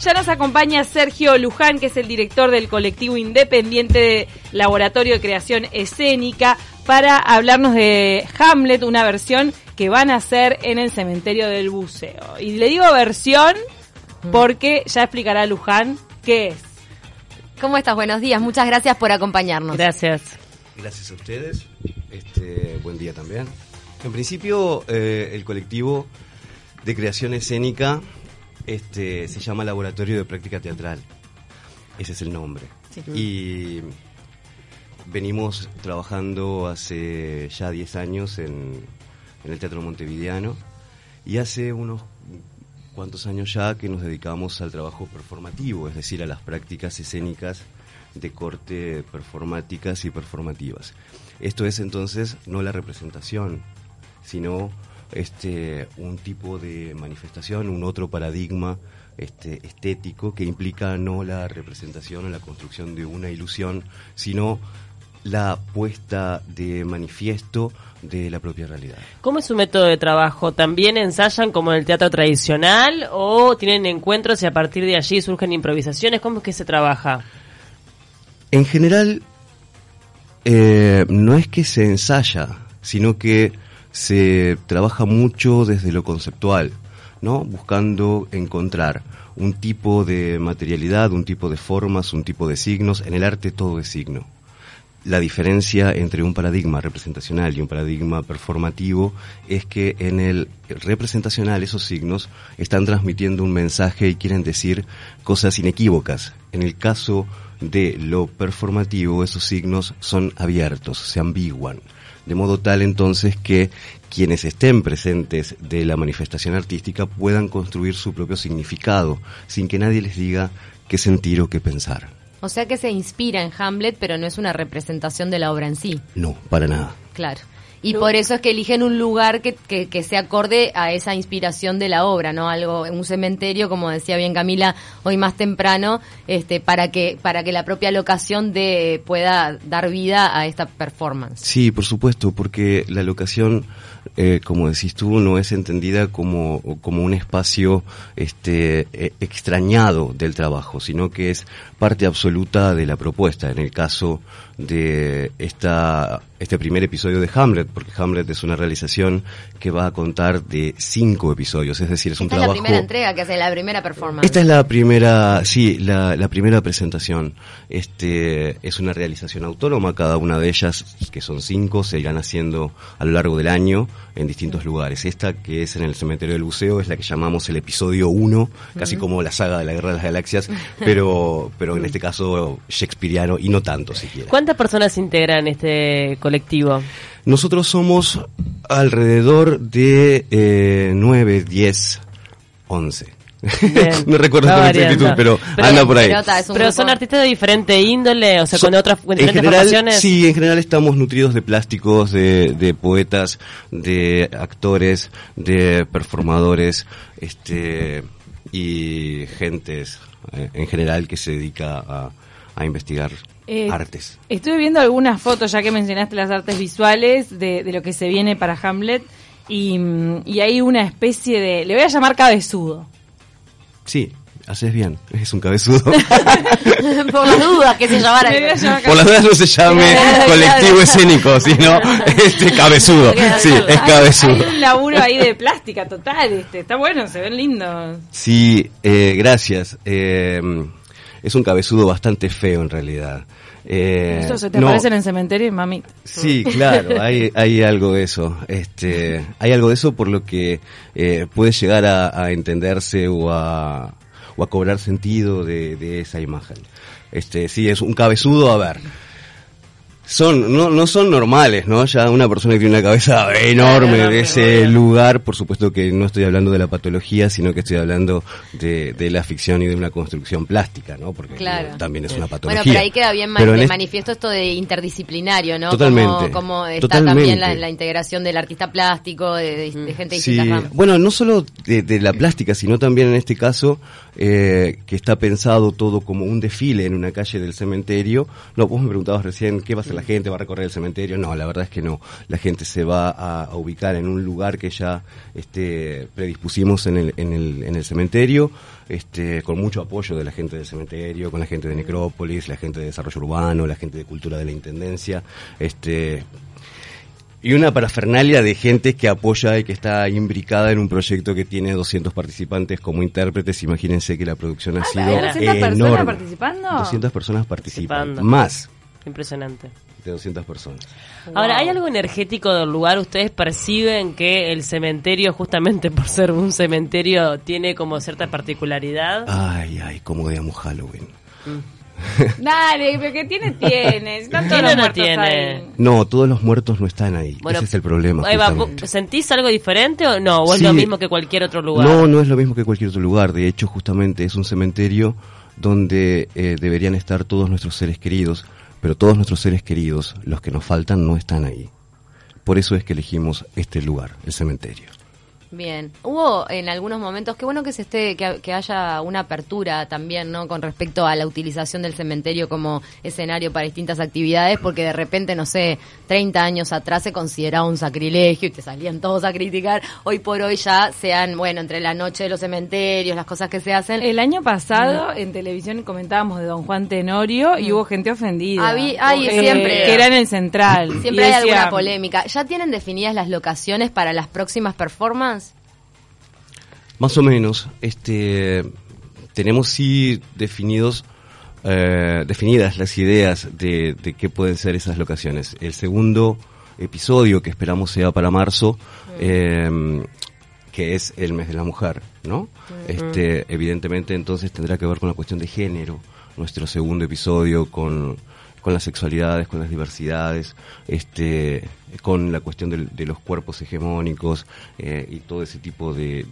Ya nos acompaña Sergio Luján, que es el director del colectivo independiente de Laboratorio de Creación Escénica, para hablarnos de Hamlet, una versión que van a hacer en el cementerio del buceo. Y le digo versión porque ya explicará Luján qué es. ¿Cómo estás? Buenos días. Muchas gracias por acompañarnos. Gracias. Gracias a ustedes. Este, buen día también. En principio, eh, el colectivo de creación escénica este, se llama Laboratorio de Práctica Teatral. Ese es el nombre. Y venimos trabajando hace ya 10 años en, en el Teatro Montevideano y hace unos cuantos años ya que nos dedicamos al trabajo performativo, es decir, a las prácticas escénicas de corte performáticas y performativas. Esto es entonces no la representación, sino este un tipo de manifestación, un otro paradigma este, estético que implica no la representación o la construcción de una ilusión, sino la puesta de manifiesto de la propia realidad. ¿Cómo es su método de trabajo? ¿También ensayan como en el teatro tradicional o tienen encuentros y a partir de allí surgen improvisaciones? ¿Cómo es que se trabaja? En general, eh, no es que se ensaya, sino que se trabaja mucho desde lo conceptual, ¿no? Buscando encontrar un tipo de materialidad, un tipo de formas, un tipo de signos. En el arte todo es signo. La diferencia entre un paradigma representacional y un paradigma performativo es que en el representacional esos signos están transmitiendo un mensaje y quieren decir cosas inequívocas. En el caso de lo performativo, esos signos son abiertos, se ambiguan. De modo tal entonces que quienes estén presentes de la manifestación artística puedan construir su propio significado, sin que nadie les diga qué sentir o qué pensar. O sea que se inspira en Hamlet, pero no es una representación de la obra en sí. No, para nada. Claro. Y por eso es que eligen un lugar que, que, que, se acorde a esa inspiración de la obra, ¿no? Algo, un cementerio, como decía bien Camila hoy más temprano, este, para que, para que la propia locación de, pueda dar vida a esta performance. Sí, por supuesto, porque la locación, eh, como decís tú, no es entendida como, como un espacio este, eh, extrañado del trabajo, sino que es parte absoluta de la propuesta. En el caso de esta, este primer episodio de Hamlet, porque Hamlet es una realización que va a contar de cinco episodios, es decir, es un esta trabajo... es la primera entrega, que hace la primera performance. Esta es la primera, sí, la, la primera presentación. Este, es una realización autónoma, cada una de ellas, que son cinco, se irán haciendo a lo largo del año en distintos lugares. Esta, que es en el Cementerio del Buceo, es la que llamamos el episodio 1, casi como la saga de la Guerra de las Galaxias, pero, pero en este caso shakespeariano y no tanto siquiera. ¿Cuántas personas integran este colectivo? Nosotros somos alrededor de eh, 9, 10, 11. no recuerdo con exactitud, pero, pero, anda por ahí. Pero, pero son artistas de diferente índole, o sea, son, con otras con en diferentes general, formaciones. Sí, en general estamos nutridos de plásticos, de, de poetas, de actores, de performadores, este y gentes eh, en general que se dedica a, a investigar eh, artes. Estuve viendo algunas fotos, ya que mencionaste las artes visuales, de, de lo que se viene para Hamlet, y, y, hay una especie de, le voy a llamar cabezudo. Sí, haces bien, es un cabezudo. Por las dudas que se llamara. Por las dudas no se llame colectivo escénico, sino este cabezudo. Sí, es cabezudo. Hay un laburo ahí de plástica total, este, está bueno, se ven lindos. Sí, eh, gracias. Eh, es un cabezudo bastante feo en realidad. Eh, ¿Eso se te no, aparece en el cementerio, mami? Sí, claro, hay, hay algo de eso. Este, hay algo de eso por lo que eh, puede llegar a, a, entenderse o a, o a cobrar sentido de, de, esa imagen. Este, sí, es un cabezudo, a ver. Son, no, no son normales, ¿no? Ya una persona que tiene una cabeza enorme de ese lugar, por supuesto que no estoy hablando de la patología, sino que estoy hablando de, de la ficción y de una construcción plástica, ¿no? Porque claro. también es una patología. Bueno, pero ahí queda bien man manifiesto esto de interdisciplinario, ¿no? Totalmente. Como, como está totalmente. también la, la, integración del artista plástico, de, de, de gente de sí. distintas ramas. Bueno, no solo de, de, la plástica, sino también en este caso, eh, que está pensado todo como un desfile en una calle del cementerio. No, vos me preguntabas recién qué va a ser la gente, va a recorrer el cementerio. No, la verdad es que no. La gente se va a, ubicar en un lugar que ya este, predispusimos en el, en, el, en el cementerio, este, con mucho apoyo de la gente del cementerio, con la gente de Necrópolis, la gente de Desarrollo Urbano, la gente de Cultura de la Intendencia. Este, y una parafernalia de gente que apoya y que está imbricada en un proyecto que tiene 200 participantes como intérpretes. Imagínense que la producción ha sido ¿200 personas participando? 200 personas participando. Más. Impresionante. De 200 personas. Ahora, ¿hay algo energético del lugar? ¿Ustedes perciben que el cementerio, justamente por ser un cementerio, tiene como cierta particularidad? Ay, ay, como digamos Halloween. Mm. Dale, pero que tiene, tiene. Están todos los no tiene? No, todos los muertos no están ahí. Ese es el problema. ¿Sentís algo diferente o no? ¿O es lo mismo que cualquier otro lugar? No, no es lo mismo que cualquier otro lugar. De hecho, justamente es un cementerio donde eh, deberían estar todos nuestros seres queridos, pero todos nuestros seres queridos, los que nos faltan, no están ahí. Por eso es que elegimos este lugar, el cementerio. Bien, hubo en algunos momentos, qué bueno que se esté, que, haya una apertura también, ¿no? Con respecto a la utilización del cementerio como escenario para distintas actividades, porque de repente, no sé, 30 años atrás se consideraba un sacrilegio y te salían todos a criticar. Hoy por hoy ya sean, bueno, entre la noche de los cementerios, las cosas que se hacen. El año pasado en televisión comentábamos de Don Juan Tenorio y hubo gente ofendida. Había, siempre. Que era en el central. Siempre hay alguna polémica. ¿Ya tienen definidas las locaciones para las próximas performances? Más o menos, este, tenemos sí definidos, eh, definidas las ideas de, qué pueden ser esas locaciones. El segundo episodio que esperamos sea para marzo, em, que es el mes de la mujer, ¿no? Este, evidentemente entonces tendrá que ver con la cuestión de género, nuestro segundo episodio con con las sexualidades, con las diversidades, este, con la cuestión de, los cuerpos hegemónicos eh, y todo ese tipo de,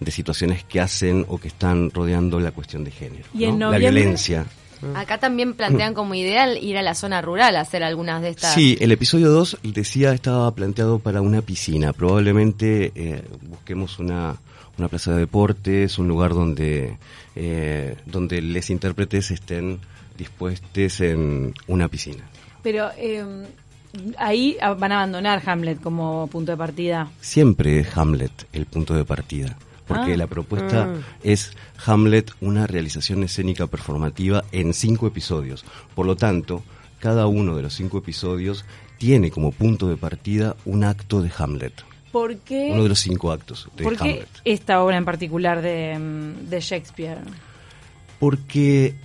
de, situaciones que hacen o que están rodeando la cuestión de género. ¿Y la violencia. Acá también plantean como ideal ir a la zona rural a hacer algunas de estas. Sí, el episodio 2 decía estaba planteado para una piscina. Probablemente eh, busquemos una, una plaza de deportes, un lugar donde, eh, donde les intérpretes estén dispuestos en una piscina. Pero eh, ahí van a abandonar Hamlet como punto de partida. Siempre es Hamlet el punto de partida, porque ah. la propuesta mm. es Hamlet una realización escénica performativa en cinco episodios. Por lo tanto, cada uno de los cinco episodios tiene como punto de partida un acto de Hamlet. ¿Por qué? Uno de los cinco actos de ¿Por qué esta obra en particular de, de Shakespeare? Porque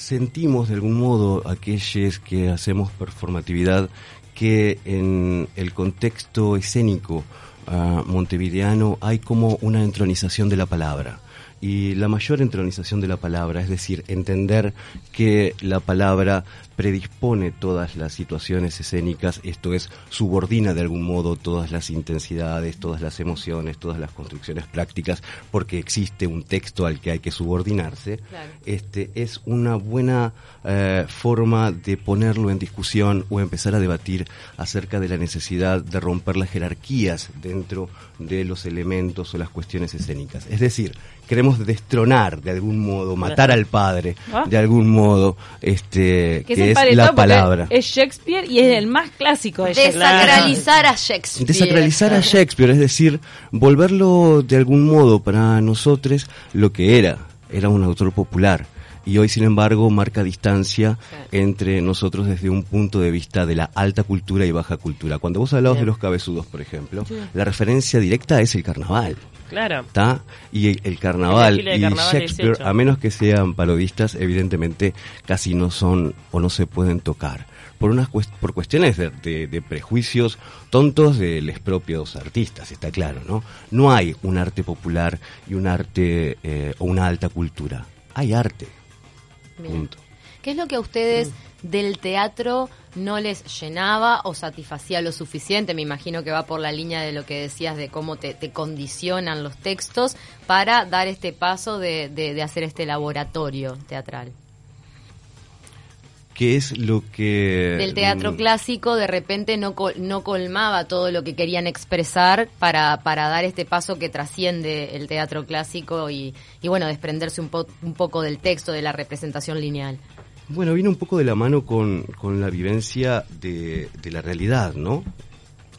sentimos de algún modo aquellos que hacemos performatividad que en el contexto escénico uh, montevideano hay como una entronización de la palabra y la mayor entronización de la palabra, es decir, entender que la palabra predispone todas las situaciones escénicas, esto es, subordina de algún modo todas las intensidades, todas las emociones, todas las construcciones prácticas, porque existe un texto al que hay que subordinarse, este, es una buena eh, forma de ponerlo en discusión o empezar a debatir acerca de la necesidad de romper las jerarquías dentro de los elementos o las cuestiones escénicas. Es decir, queremos destronar de algún modo, matar al padre ah. de algún modo, este, que, es la palabra. Es Shakespeare y es el más clásico de Desacralizar a Shakespeare. Desacralizar a Shakespeare, es decir, volverlo de algún modo para nosotros lo que era, era un autor popular y hoy sin embargo marca distancia entre nosotros desde un punto de vista de la alta cultura y baja cultura. Cuando vos hablabas de los cabezudos, por ejemplo, la referencia directa es el carnaval. Claro. ¿Está? Y el, carnaval y Shakespeare, a menos que sean parodistas, evidentemente casi no son o no se pueden tocar. Por, unas por cuestiones de, prejuicios tontos de los propios artistas, está claro, ¿no? No hay un arte popular y un arte eh, o una alta cultura. Hay arte. Punto. ¿Qué es lo que a ustedes del teatro no les llenaba o satisfacía lo suficiente? Me imagino que va por la línea de lo que decías de cómo te, condicionan los textos para dar este paso de, de, hacer este laboratorio teatral. ¿Qué es lo que... Del teatro mm, clásico de repente no, no colmaba todo lo que querían expresar para, para dar este paso que trasciende el teatro clásico y, y bueno, desprenderse un, un poco del texto, de la representación lineal. Bueno, viene un poco de la mano con, con la vivencia de, de la realidad, ¿no?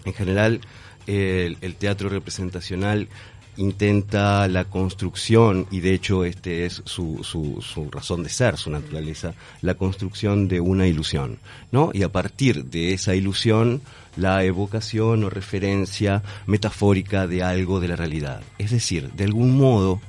En general, el, el teatro representacional intenta la construcción, y de hecho este es su, su, su, razón de ser, su naturaleza, la construcción de una ilusión, ¿no? Y a partir de esa ilusión, la evocación o referencia metafórica de algo de la realidad. Es decir, de algún modo,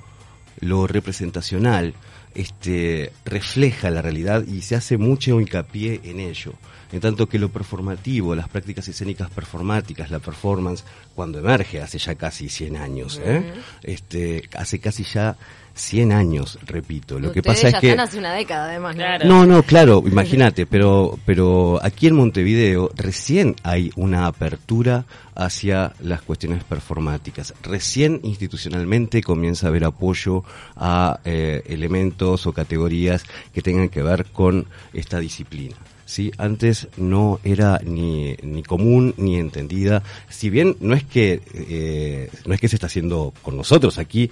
lo representacional este, refleja la realidad y se hace mucho hincapié en ello. En tanto que lo performativo, las prácticas escénicas performáticas, la performance, cuando emerge hace ya casi 100 años, ¿eh? este, hace casi ya 100 años, repito. Lo que pasa es que hace una década además. Claro. No, no, claro, imagínate, pero pero aquí en Montevideo recién hay una apertura hacia las cuestiones performáticas. Recién institucionalmente comienza a haber apoyo a eh, elementos o categorías que tengan que ver con esta disciplina. ¿sí? Antes no era ni, ni común ni entendida. Si bien no es que eh, no es que se está haciendo con nosotros aquí,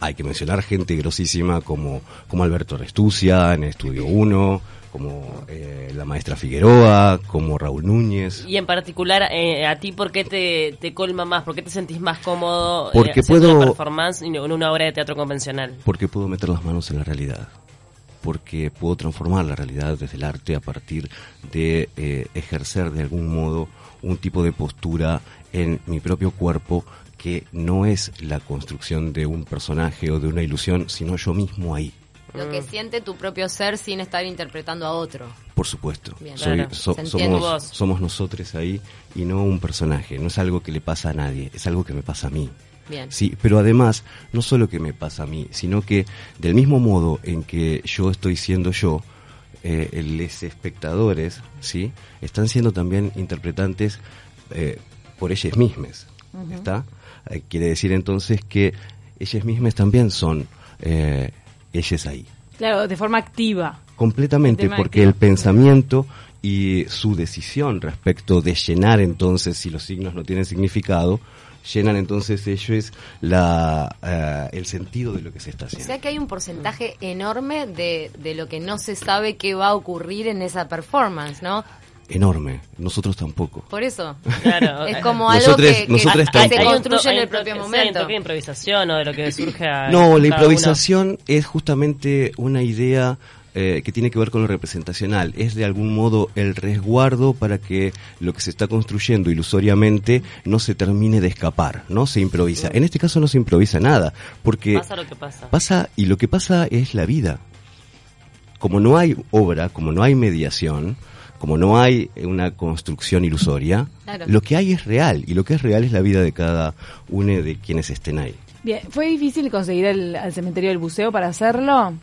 hay que mencionar gente grosísima como, como Alberto Restucia en Estudio 1, como eh, la maestra Figueroa, como Raúl Núñez. Y en particular, eh, ¿a ti por qué te, te, colma más? ¿Por qué te sentís más cómodo porque eh, puedo, una performance en una obra de teatro convencional? Porque puedo meter las manos en la realidad porque puedo transformar la realidad desde el arte a partir de eh, ejercer de algún modo un tipo de postura en mi propio cuerpo que no es la construcción de un personaje o de una ilusión, sino yo mismo ahí. Lo que siente tu propio ser sin estar interpretando a otro. Por supuesto. Bien, Soy, claro. so- Se entiende somos, vos. somos nosotros ahí y no un personaje. No es algo que le pasa a nadie, es algo que me pasa a mí. Bien. Sí, pero además, no solo que me pasa a mí, sino que del mismo modo en que yo estoy siendo yo, eh, los espectadores, ¿sí? Están siendo también interpretantes eh, por ellas mismas, ¿está? Eh, quiere decir entonces que ellas mismas también son eh, ellas ahí. Claro, de forma activa. Completamente, porque el pensamiento y su decisión respecto de llenar entonces, si los signos no tienen significado, llenan entonces ellos la, eh, el sentido de lo que se está O haciendo. sea que hay un porcentaje enorme de, de lo que no se sabe que va a ocurrir en esa performance, ¿no? Enorme, nosotros tampoco. Por eso. Claro. Es como algo Nosotros- que, se construye en el propio hay momento. de improvisación o de lo que surge a- No, la uno. improvisación es justamente una idea eh, que tiene que ver con lo representacional. Es de algún modo el resguardo para que lo que se está construyendo ilusoriamente no se termine de escapar, ¿no? Se improvisa. En este caso no se improvisa nada, porque Pasa lo que pasa. pasa y lo que pasa es la vida. Como no hay obra, como no hay mediación, como no hay una construcción ilusoria, Claro. lo que hay es real y lo que es real es la vida de cada uno de quienes estén ahí. Bien, ¿fue difícil conseguir el, al cementerio del buceo para hacerlo?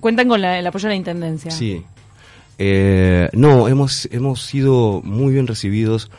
Cuentan con la- el apoyo de la Intendencia. Sí. Eh, no, hemos, hemos sido muy bien recibidos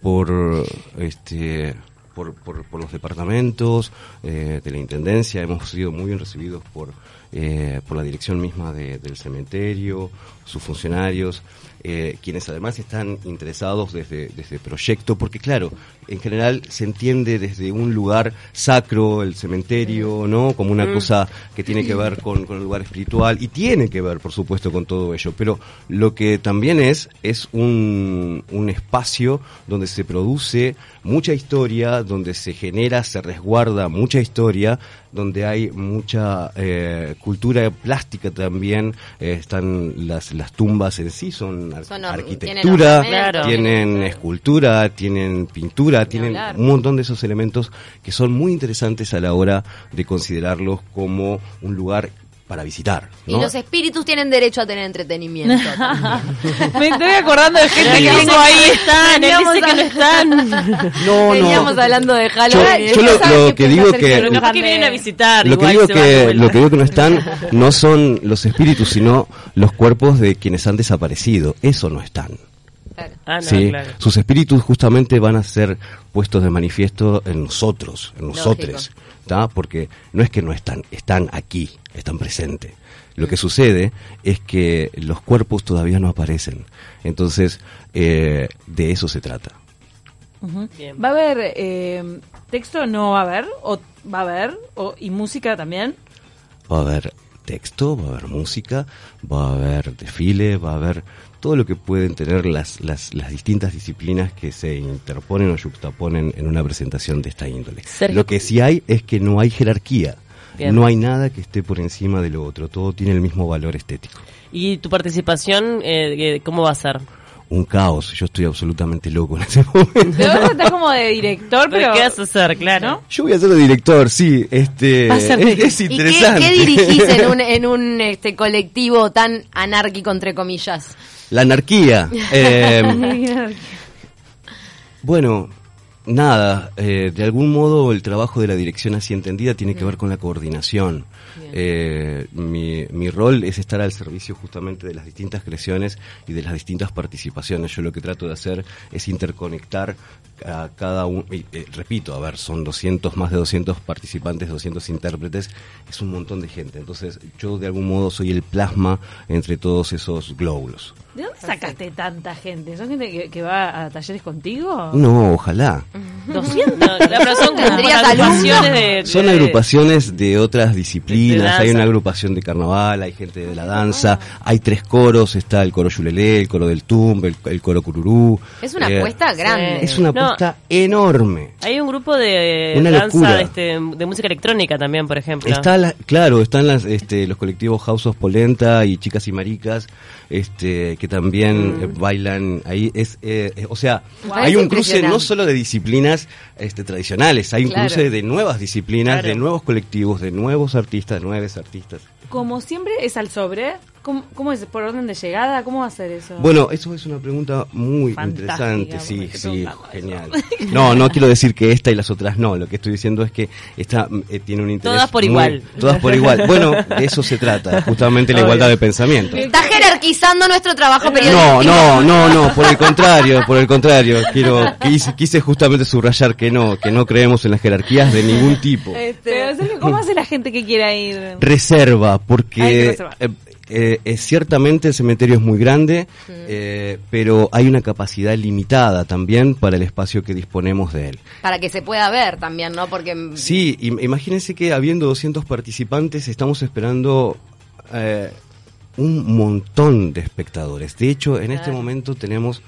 por este por, por, por los departamentos eh, de la intendencia, hemos sido muy bien recibidos por, eh, por la dirección misma de- del cementerio, sus funcionarios, eh, quienes además están interesados desde, desde el proyecto, porque claro, en general se entiende desde un lugar sacro, el cementerio, ¿no? Como una cosa que tiene que ver con, con el lugar espiritual, y tiene que ver, por supuesto, con todo ello, pero lo que también es, es un, un espacio donde se produce mucha historia, donde se genera, se resguarda mucha historia, donde hay mucha eh, cultura plástica también, eh, están las, las tumbas en sí, son, ar- Son or- arquitectura, tienen ornamentos, tienen tienen- escultura, tienen pintura, tienen hablar. un montón de esos elementos que son muy interesantes a la hora de considerarlos como un lugar para visitar. Y los espíritus tienen derecho a tener entretenimiento. Me estoy acordando de gente que ahí. están, él Veníamos dice que a- no están. No, Veníamos no. hablando de Halloween. yo lo, ¿Sabe lo qué que digo que Pero capaz que vienen a visitar. lo que digo que lo que digo que no están no son los espíritus sino los cuerpos de quienes han desaparecido eso no están Claro. Ah, no, sí claro. sus espíritus justamente van a ser puestos de manifiesto en nosotros en nosotros porque no es que no están están aquí están presentes lo que sucede es que los cuerpos todavía no aparecen entonces eh, de eso se trata Bien. ¿Va a haber eh, texto? ¿No va a haber? ¿O va a haber? O, ¿Y música también? va a haber texto, va a haber música, va a haber desfile, va a haber todo lo que pueden tener las, las, las distintas disciplinas que se interponen o yuxtaponen en una presentación de esta índole. Sergio. Lo que sí hay es que no hay jerarquía. Bien. No hay nada que esté por encima de lo otro, todo tiene el mismo valor estético. ¿Y tu participación, eh, eh, cómo va a ser? Un caos, yo estoy absolutamente loco en ese momento. Pero vos estás como de director, pero... ¿Qué vas a hacer? Claro. Yo voy a ser de director, sí, este Va a ser es, es ¿Y qué, interesante. qué dirigís en un, en un este, colectivo tan anárquico, entre comillas? La anarquía. Eh, bueno, nada, eh, de algún modo el trabajo de la dirección así entendida tiene que ver con la coordinación. Eh, mi, mi rol es estar al servicio justamente de las distintas creaciones y de las distintas participaciones. Yo lo que trato de hacer es interconectar a cada uno, y, eh, repito, a ver, son 200, más de 200 participantes, 200 intérpretes, es un montón de gente. Entonces yo de algún modo soy el plasma entre todos esos glóbulos. ¿De dónde sacaste tanta gente? ¿Son gente que, que va a talleres contigo? No, ojalá. ¿200? No, pero son como ¿Tendrías agrupaciones de, Son de- agrupaciones de otras disciplinas, hay una agrupación de carnaval, hay gente de la danza, hay tres coros, está el coro yulelé, el coro del tumbe, el, el coro cururú. Es una Eh, apuesta grande. Es una No. Apuesta enorme. Hay un grupo de Una danza locura. de, este, de música electrónica también, por ejemplo. Está la- claro, están las, este, los colectivos House of Polenta y Chicas y Maricas, este, que también Mm. eh, bailan ahí. Es, eh, eh, o sea, Wow. hay un cruce no solo de disciplinas este, tradicionales, hay un Claro. cruce de nuevas disciplinas, Claro. de nuevos colectivos, de nuevos artistas, nuevos artistas. Como siempre es al sobre. ¿Cómo, cómo es? ¿Por orden de llegada? ¿Cómo va a ser eso? Bueno, eso es una pregunta muy Fantástica, interesante, sí, sí, genial. No, no quiero decir que esta y las otras no, lo que estoy diciendo es que esta mm, eh, tiene un interés Todas por muy- igual. Todas por igual. Bueno, de eso se trata, justamente la Obvio. igualdad de pensamiento. Está jerarquizando nuestro trabajo No, periodístico. no, no, no, por el contrario, por el contrario, quiero quise, quise justamente subrayar que no, que no creemos en las jerarquías de ningún tipo. Sergio, ¿cómo hace la gente que quiera ir? Reserva, Hay que porque reservar. eh, eh, eh, ciertamente el cementerio es muy grande, eh, pero hay una capacidad limitada también para el espacio que disponemos de él. Para que se pueda ver también, ¿no? Porque mm, Sí, im- imagínense que habiendo 200 participantes estamos esperando eh, un montón de espectadores. De hecho, en este momento tenemos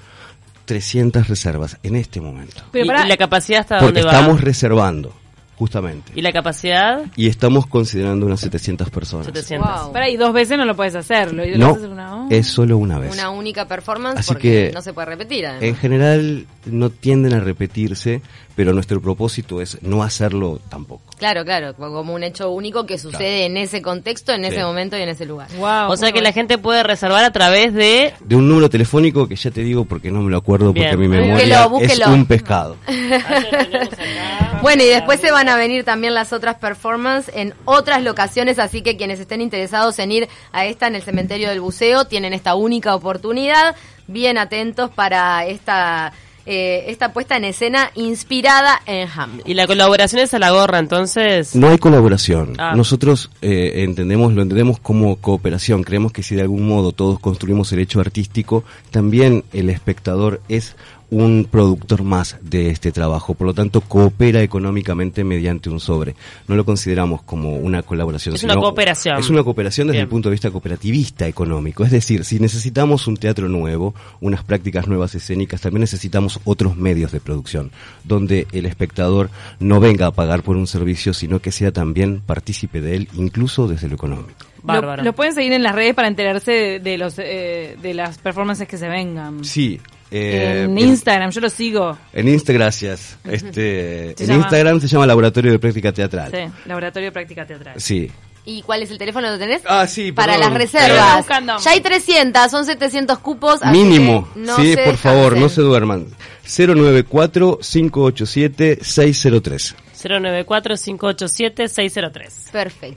300 reservas, en este momento. Pero ¿Y, pará, y la capacidad hasta Porque dónde va? estamos reservando, justamente. ¿Y la capacidad? Y estamos considerando unas 700 personas. 700. Wow. y dos veces no lo puedes hacer. ¿Lo, lo No, una es solo una vez. una única performance Así porque que- no se puede repetir. además. En general no tienden a repetirse, pero nuestro propósito es no hacerlo tampoco. Claro, claro, como un hecho único que sucede en ese contexto, en ese momento y en ese lugar. Wow, O sea que bueno. la gente puede reservar a través de... De un número telefónico que ya te digo porque no me lo acuerdo Bien. porque mi Búsquelo, memoria búsquelo. es un pescado. Bueno, y después se van a venir también las otras performances en otras locaciones, así que quienes estén interesados en ir a esta en el Cementerio del Buceo tienen esta única oportunidad. Bien atentos para esta, eh, esta puesta en escena inspirada en Hamlet. Y la colaboración es a la gorra, entonces... No hay colaboración. Ah. Nosotros eh, entendemos, lo entendemos como cooperación. Creemos que si de algún modo todos construimos el hecho artístico, también el espectador es un productor más de este trabajo. Por lo tanto, coopera económicamente mediante un sobre. No lo consideramos como una colaboración. Es una cooperación. Es una cooperación desde Bien. el punto de vista cooperativista económico. Es decir, si necesitamos un teatro nuevo, unas prácticas nuevas escénicas, también necesitamos otros medios de producción, donde el espectador no venga a pagar por un servicio, sino que sea también partícipe de él, incluso desde lo económico. Bárbaro. Lo, lo pueden seguir en las redes para enterarse de, de los eh, de las performances que se vengan. Sí. Eh, en. Instagram, yo lo sigo. En Instagram, gracias. Este, en llama- Instagram se llama Laboratorio de Práctica Teatral. Sí, Laboratorio de Práctica Teatral. Sí. ¿Y cuál es el teléfono? ¿Lo tenés? Ah, sí, Para las reservas. Ya hay 300, son 700 cupos. Mínimo. que no sí, se por favor, no se duerman. 094-587-603. 094-587-603. Perfecto.